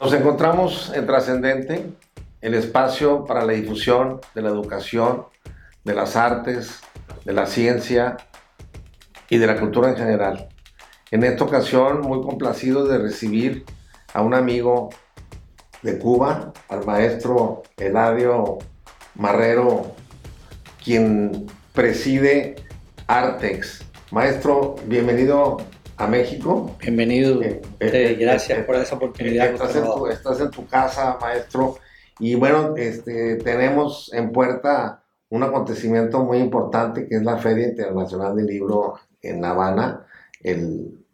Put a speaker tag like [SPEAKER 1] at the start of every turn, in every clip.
[SPEAKER 1] Nos encontramos en Trascendente, el espacio para la difusión de la educación, de las artes, de la ciencia y de la cultura en general. En esta ocasión, muy complacido de recibir a un amigo de Cuba, al maestro Eladio Marrero, quien preside Artex. Maestro, bienvenido a México.
[SPEAKER 2] Bienvenido. Eh, eh, eh, gracias por esa oportunidad.
[SPEAKER 1] Estás en, tu, estás en, tu, casa, maestro. Y bueno, este, tenemos en puerta un acontecimiento muy importante que es la Feria Internacional del Libro en La Habana, el,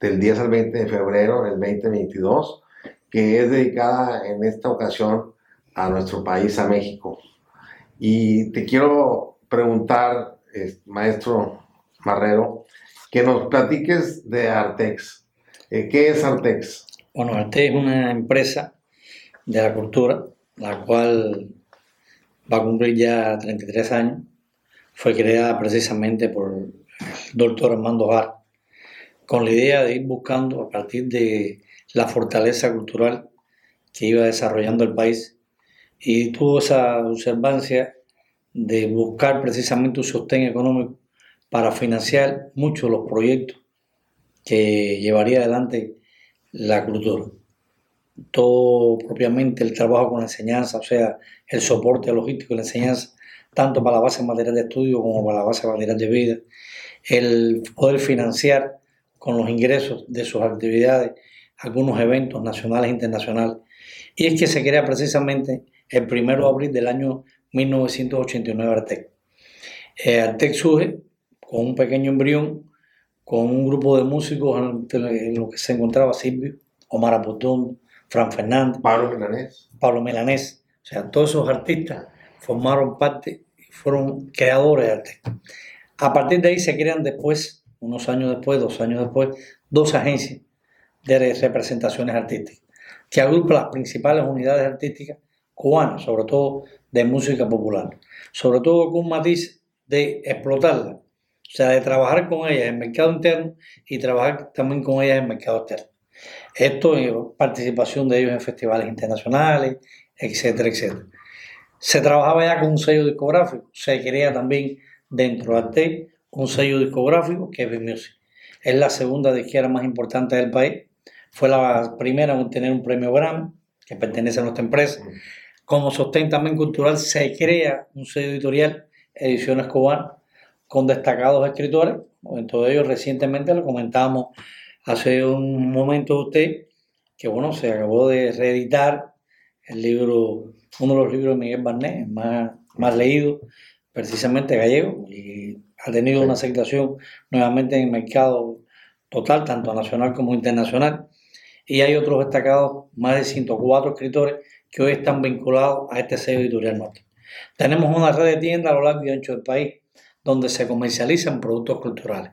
[SPEAKER 1] del 10 al 20 de febrero del 2022, que es dedicada en esta ocasión a nuestro país, a México. Y te quiero preguntar, maestro Marrero, que nos platiques de Artex. Eh, ¿Qué es Artex?
[SPEAKER 2] Bueno, Artex es una empresa de la cultura, la cual va a cumplir ya 33 años. Fue creada precisamente por el doctor Armando Gar, con la idea de ir buscando a partir de la fortaleza cultural que iba desarrollando el país y tuvo esa observancia de buscar precisamente un sostén económico para financiar muchos de los proyectos que llevaría adelante la cultura. Todo propiamente el trabajo con la enseñanza, o sea, el soporte logístico de la enseñanza, tanto para la base material de estudio como para la base material de vida, el poder financiar con los ingresos de sus actividades algunos eventos nacionales e internacionales. Y es que se crea precisamente el 1 de abril del año 1989 Artec. Eh, Artec surge con un pequeño embrión, con un grupo de músicos en, lo que se encontraba Silvio, Omar Apotón, Fran Fernández,
[SPEAKER 1] Pablo Milanés.
[SPEAKER 2] Pablo Milanés. O sea, todos esos artistas formaron parte y fueron creadores de arte. A partir de ahí se crean después, unos años después, dos años después, dos agencias de representaciones artísticas que agrupan las principales unidades artísticas cubanas, sobre todo de música popular, sobre todo con un matiz de explotarla o sea, de trabajar con ellas en mercado interno y trabajar también con ellas en mercado externo. Esto es participación de ellos en festivales internacionales, etcétera, etcétera. Se trabajaba ya con un sello discográfico, se crea también dentro de Arte un sello discográfico que es B-Music. Es la segunda disquera más importante del país. Fue la primera en obtener un premio Grammy, que pertenece a nuestra empresa. Como sostén también cultural, se crea un sello editorial, Ediciones Cubanas, con destacados escritores. En todo ello, recientemente lo comentábamos hace un momento usted, que bueno, se acabó de reeditar el libro, uno de los libros de Miguel Barnet, más, más leído, precisamente gallego, y ha tenido una aceptación nuevamente en el mercado total, tanto nacional como internacional. Y hay otros destacados, más de 104 escritores que hoy están vinculados a este sello editorial nuestro. Tenemos una red de tiendas a lo largo y ancho del país, donde se comercializan productos culturales.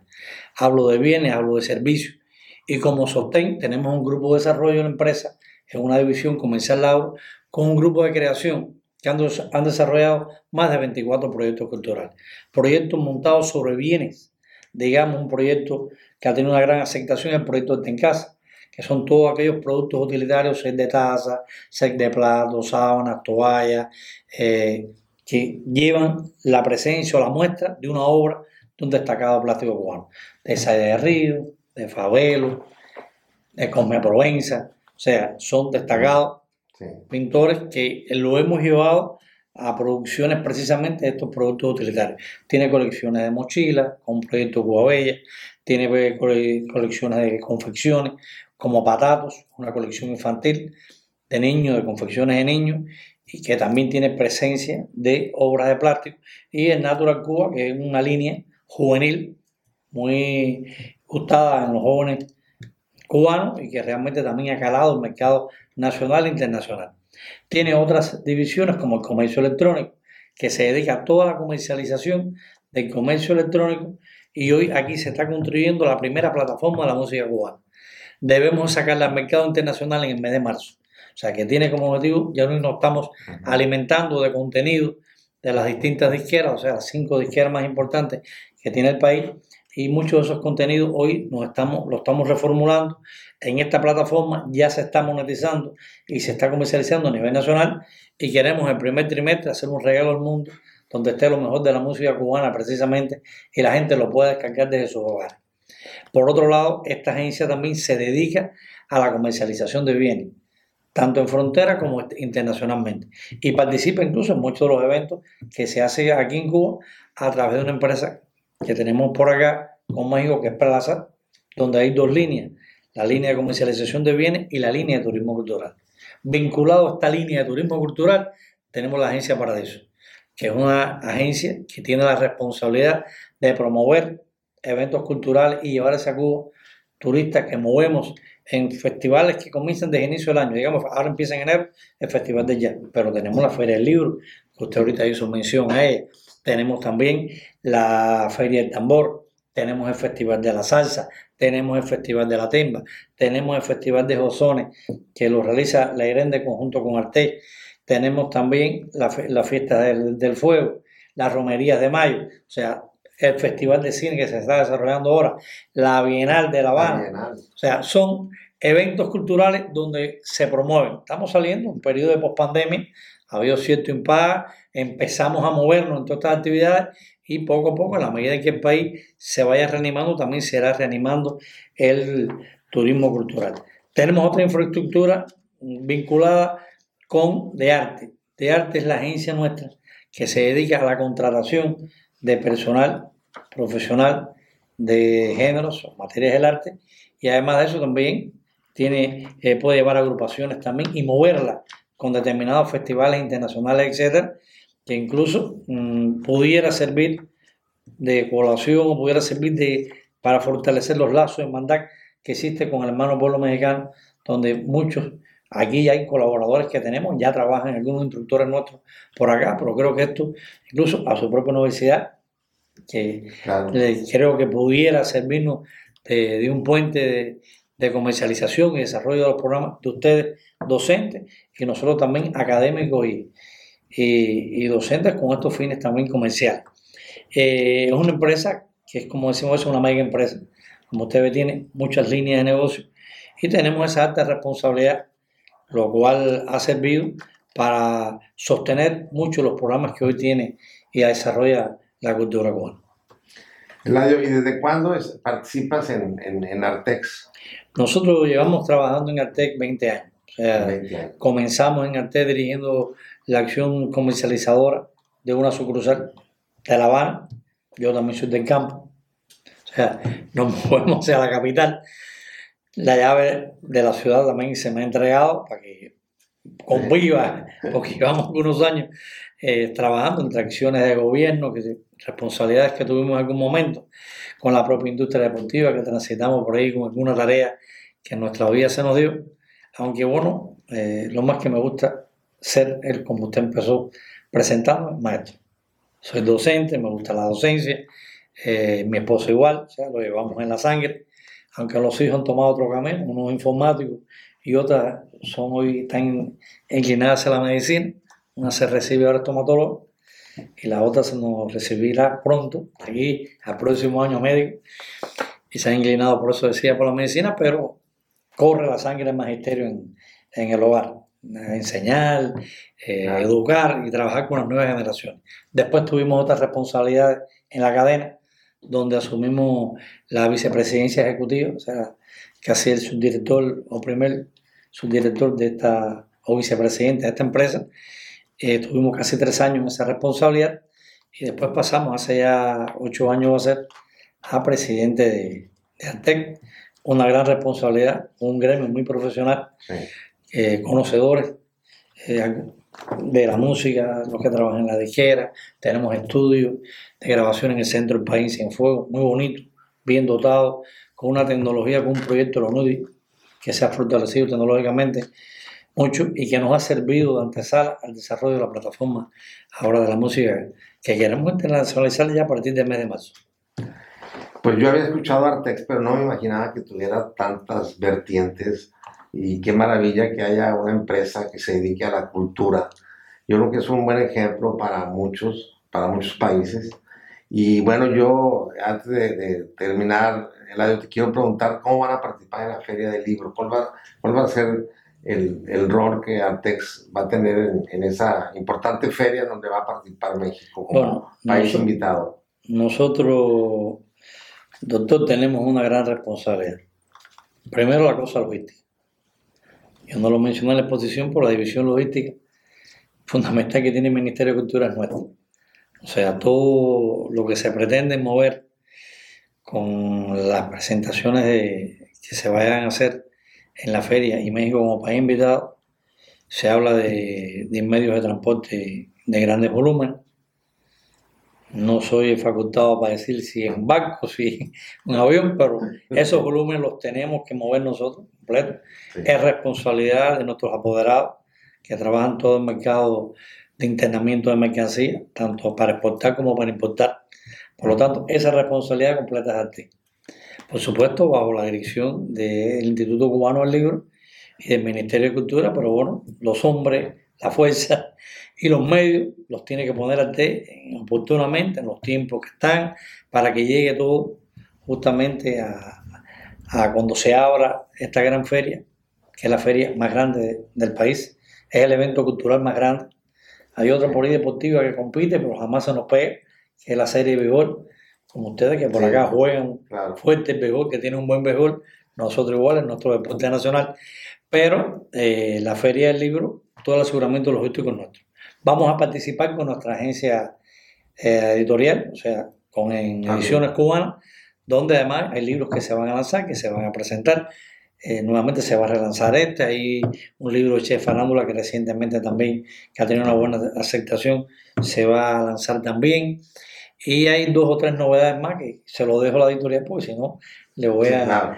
[SPEAKER 2] Hablo de bienes, hablo de servicios. Y como sostén, tenemos un grupo de desarrollo en la empresa, en una división comercial con un grupo de creación que han, desarrollado más de 24 proyectos culturales. Proyectos montados sobre bienes. Digamos, un proyecto que ha tenido una gran aceptación, el proyecto de Tencasa, que son todos aquellos productos utilitarios, set de taza, set de platos, sábanas, toallas, eh, que llevan la presencia o la muestra de una obra de un destacado plástico cubano, de Saide de Río, de Favelo, de Cosme Provenza, o sea, son destacados pintores que lo hemos llevado a producciones precisamente de estos productos utilitarios. Tiene colecciones de mochilas, con proyecto Cuba Bella, tiene colecciones de confecciones, como Patatos, una colección infantil de niños, de confecciones de niños, y que también tiene presencia de obras de plástico, y el Natural Cuba, que es una línea juvenil muy gustada en los jóvenes cubanos y que realmente también ha calado el mercado nacional e internacional. Tiene otras divisiones como el comercio electrónico, que se dedica a toda la comercialización del comercio electrónico y hoy aquí se está construyendo la primera plataforma de la música cubana. Debemos sacarla al mercado internacional en el mes de marzo. O sea, que tiene como objetivo, ya no nos estamos alimentando de contenido de las distintas disqueras, o sea, las cinco disqueras más importantes que tiene el país, y muchos de esos contenidos hoy nos estamos, lo estamos reformulando. En esta plataforma ya se está monetizando y se está comercializando a nivel nacional y queremos el primer trimestre hacer un regalo al mundo donde esté lo mejor de la música cubana precisamente y la gente lo pueda descargar desde sus hogares. Por otro lado, esta agencia también se dedica a la comercialización de bienes, tanto en frontera como internacionalmente, y participa incluso en muchos de los eventos que se hacen aquí en Cuba a través de una empresa que tenemos por acá con México, que es Plaza, donde hay dos líneas, la línea de comercialización de bienes y la línea de turismo cultural. Vinculado a esta línea de turismo cultural, tenemos la Agencia Paradiso, que es una agencia que tiene la responsabilidad de promover eventos culturales y llevar a Cuba turistas que movemos en festivales que comienzan desde el inicio del año. Digamos, ahora empieza en enero el Festival de Jazz, pero tenemos la Feria del Libro, que usted ahorita hizo mención a ella. Tenemos también la Feria del Tambor, tenemos el Festival de la Salsa, tenemos el Festival de la Temba, tenemos el Festival de Josones, que lo realiza la de conjunto con Arte, tenemos también la, Fiesta del, del, Fuego, las Romerías de Mayo, o sea, el Festival de Cine que se está desarrollando ahora, la Bienal de La Habana, o sea, son eventos culturales donde se promueven. Estamos saliendo un periodo de pospandemia, ha habido cierto impasse, empezamos a movernos en todas estas actividades y poco a poco, a la medida en que el país se vaya reanimando, también se irá reanimando el turismo cultural. Tenemos otra infraestructura vinculada con De Arte. De Arte es la agencia nuestra que se dedica a la contratación de personal profesional de géneros materias del arte. Y además de eso también tiene, eh, puede llevar agrupaciones también y moverla con determinados festivales internacionales, etcétera, que incluso mm, pudiera servir de colación o pudiera servir de, para fortalecer los lazos de mandar que existe con el hermano pueblo mexicano, donde muchos, aquí hay colaboradores que tenemos, ya trabajan algunos instructores nuestros por acá, pero creo que esto, incluso a su propia universidad, que creo que pudiera servirnos de, un puente de, de, comercialización y desarrollo de los programas de ustedes docentes y nosotros también académicos y, y, docentes con estos fines también comerciales. Eh, es una empresa que es como decimos, es una mega empresa. Como usted ve, tiene muchas líneas de negocio y tenemos esa alta responsabilidad, lo cual ha servido para sostener mucho los programas que hoy tiene y desarrolla la cultura cubana.
[SPEAKER 1] Eladio, ¿y desde cuándo participas en, en, Artex?
[SPEAKER 2] Nosotros llevamos trabajando en Artex 20 años. O sea, comenzamos en Artex dirigiendo la acción comercializadora de una sucursal de La Habana. Yo también soy del campo. O sea, nos movemos hacia la capital. La llave de la ciudad también se me ha entregado para que conviva, porque llevamos unos años eh, trabajando entre acciones de gobierno, que, responsabilidades que tuvimos en algún momento con la propia industria deportiva, que transitamos por ahí con alguna tarea que en nuestra vida se nos dio. Aunque bueno, eh, lo más que me gusta ser el, como usted empezó presentando, maestro. Soy docente, me gusta la docencia, eh, mi esposo igual, lo llevamos en la sangre, aunque los hijos han tomado otro camino, unos informáticos y otras son hoy tan inclinadas a la medicina, una se recibe ahora estomatólogo y la otra se nos recibirá pronto, aquí al próximo año médico, y se ha inclinado, por eso decía, por la medicina, pero corre la sangre del magisterio en, en el hogar enseñar, eh, educar y trabajar con las nuevas generaciones. Después tuvimos otras responsabilidades en la cadena, donde asumimos la vicepresidencia ejecutiva, o sea, que hacía el subdirector o primer subdirector de esta, o vicepresidente de esta empresa. Eh, tuvimos casi tres años en esa responsabilidad y después pasamos hace ya ocho años a ser a presidente de, de Antec, una gran responsabilidad, un gremio muy profesional. Eh, conocedores eh, de la música, los que trabajan en la dijera, tenemos estudios de grabación en el centro del país en fuego, muy bonito, bien dotado, con una tecnología, con un proyecto de la que se ha fortalecido tecnológicamente mucho y que nos ha servido de antesala al desarrollo de la plataforma ahora de la música que queremos internacionalizar ya a partir del mes de marzo.
[SPEAKER 1] Pues yo había escuchado Artex, pero no me imaginaba que tuviera tantas vertientes y qué maravilla que haya una empresa que se dedique a la cultura. Yo creo que es un buen ejemplo para muchos, para muchos países Y bueno, yo antes de, terminar, Eladio, te quiero preguntar cómo van a participar en la Feria del Libro, cuál va, cuál va a ser el, el, rol que Artex va a tener en, esa importante feria donde va a participar México como país invitado.
[SPEAKER 2] Nosotros, doctor, tenemos una gran responsabilidad. Primero la cosa logística. Yo no lo mencioné en la exposición por la división logística fundamental que tiene el Ministerio de Cultura es nuestro. O sea, todo lo que se pretende mover con las presentaciones que se vayan a hacer en la feria y México como país invitado, se habla de, de medios de transporte de grandes volúmenes. No soy facultado para decir si es un barco, si es un avión, pero esos volúmenes los tenemos que mover nosotros completo. Es responsabilidad de nuestros apoderados que trabajan todo el mercado de internamiento de mercancía, tanto para exportar como para importar. Por lo tanto, esa responsabilidad completa es a ti. Por supuesto, bajo la dirección del Instituto Cubano del Libro y del Ministerio de Cultura, pero bueno, los hombres, la fuerza y los medios los tiene que poner a ti oportunamente en los tiempos que están para que llegue todo justamente a, cuando se abra esta gran feria, que es la feria más grande del país es el evento cultural más grande. Hay otra polideportiva que compite, pero jamás se nos pega, que es la serie de béisbol. Como ustedes que por acá juegan fuerte el béisbol, que tiene un buen béisbol, nosotros igual, en nuestro deporte nacional. Pero eh, la Feria del Libro, todo el aseguramiento logístico es nuestro. Vamos a participar con nuestra agencia eh, editorial, o sea, con ediciones cubanas, donde además hay libros que se van a lanzar, que se van a presentar. Eh, nuevamente se va a relanzar este. Hay un libro de Chef Farándula que recientemente también, que ha tenido una buena aceptación, se va a lanzar también. Y hay dos o tres novedades más que se lo dejo a la editorial porque si no le voy a,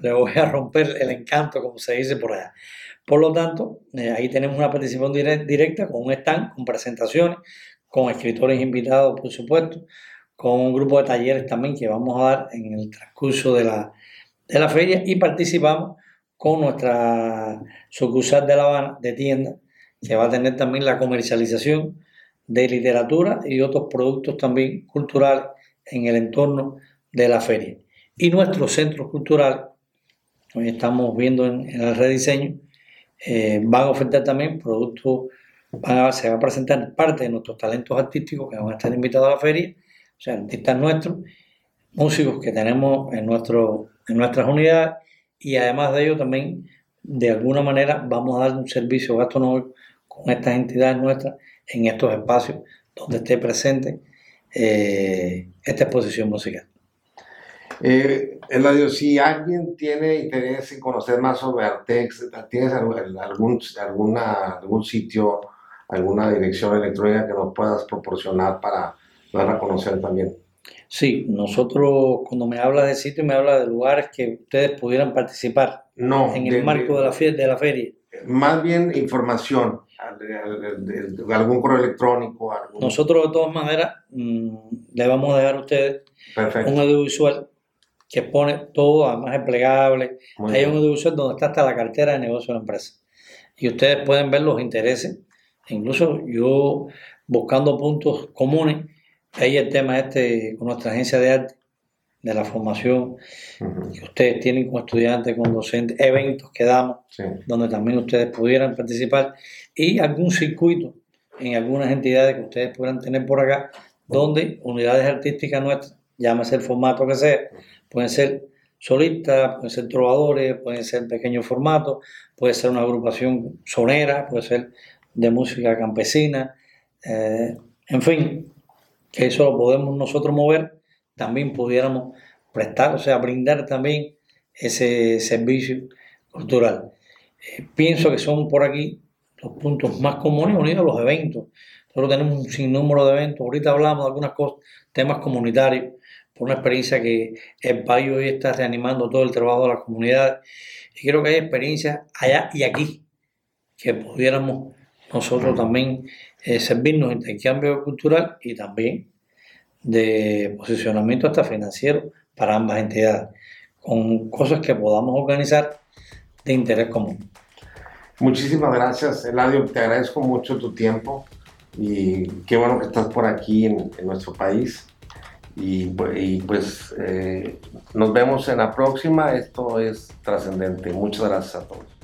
[SPEAKER 2] le, voy a romper el encanto, como se dice por allá. Por lo tanto, eh, ahí tenemos una participación directa con un stand, con presentaciones, con escritores invitados, por supuesto, con un grupo de talleres también que vamos a dar en el transcurso de la, de la feria y participamos con nuestra sucursal de La Habana de tienda, que va a tener también la comercialización de literatura y otros productos también culturales en el entorno de la feria. Y nuestros centros culturales, hoy estamos viendo en, el rediseño, eh, van a ofertar también productos, van se va a presentar parte de nuestros talentos artísticos que van a estar invitados a la feria, o sea, artistas nuestros, músicos que tenemos en nuestro en nuestras unidades y además de ello también de alguna manera vamos a dar un servicio gastronómico con estas entidades nuestras en estos espacios donde esté presente eh, esta exposición musical.
[SPEAKER 1] Eh, Eladio, si alguien tiene interés en conocer más sobre Artex, ¿tienes algún, alguna, algún sitio, alguna dirección electrónica que nos puedas proporcionar para dar a conocer también?
[SPEAKER 2] Sí, nosotros cuando me habla de sitio me habla de lugares que ustedes pudieran participar
[SPEAKER 1] no,
[SPEAKER 2] en el marco de la, de la feria.
[SPEAKER 1] Más bien información, algún correo electrónico.
[SPEAKER 2] Nosotros de todas maneras mm, le vamos a dejar a ustedes un audiovisual que pone todo, además es plegable. Hay un audiovisual donde está hasta la cartera de negocio de la empresa. Y ustedes pueden ver los intereses. Incluso yo buscando puntos comunes Ahí el tema este con nuestra agencia de arte, de la formación. Que ustedes tienen como estudiantes, con docentes, eventos que damos, donde también ustedes pudieran participar. Y algún circuito en algunas entidades que ustedes puedan tener por acá, donde unidades artísticas nuestras, llámese el formato que sea, pueden ser solistas, pueden ser trovadores, pueden ser pequeños formatos, puede ser una agrupación sonera, puede ser de música campesina, eh, en fin, que eso lo podemos nosotros mover, también pudiéramos prestar, o sea, brindar también ese servicio cultural. Eh, pienso que son por aquí los puntos más comunes unidos a los eventos. Nosotros tenemos un sinnúmero de eventos. Ahorita hablamos de algunas cosas, temas comunitarios, por una experiencia que el país hoy está reanimando todo el trabajo de la comunidad. Y creo que hay experiencias allá y aquí que pudiéramos nosotros también eh, servirnos intercambio cultural y también de posicionamiento hasta financiero para ambas entidades, con cosas que podamos organizar de interés común.
[SPEAKER 1] Muchísimas gracias, Eladio. Te agradezco mucho tu tiempo y qué bueno que estás por aquí en, nuestro país. Y, pues eh, nos vemos en la próxima. Esto es trascendente. Muchas gracias a todos.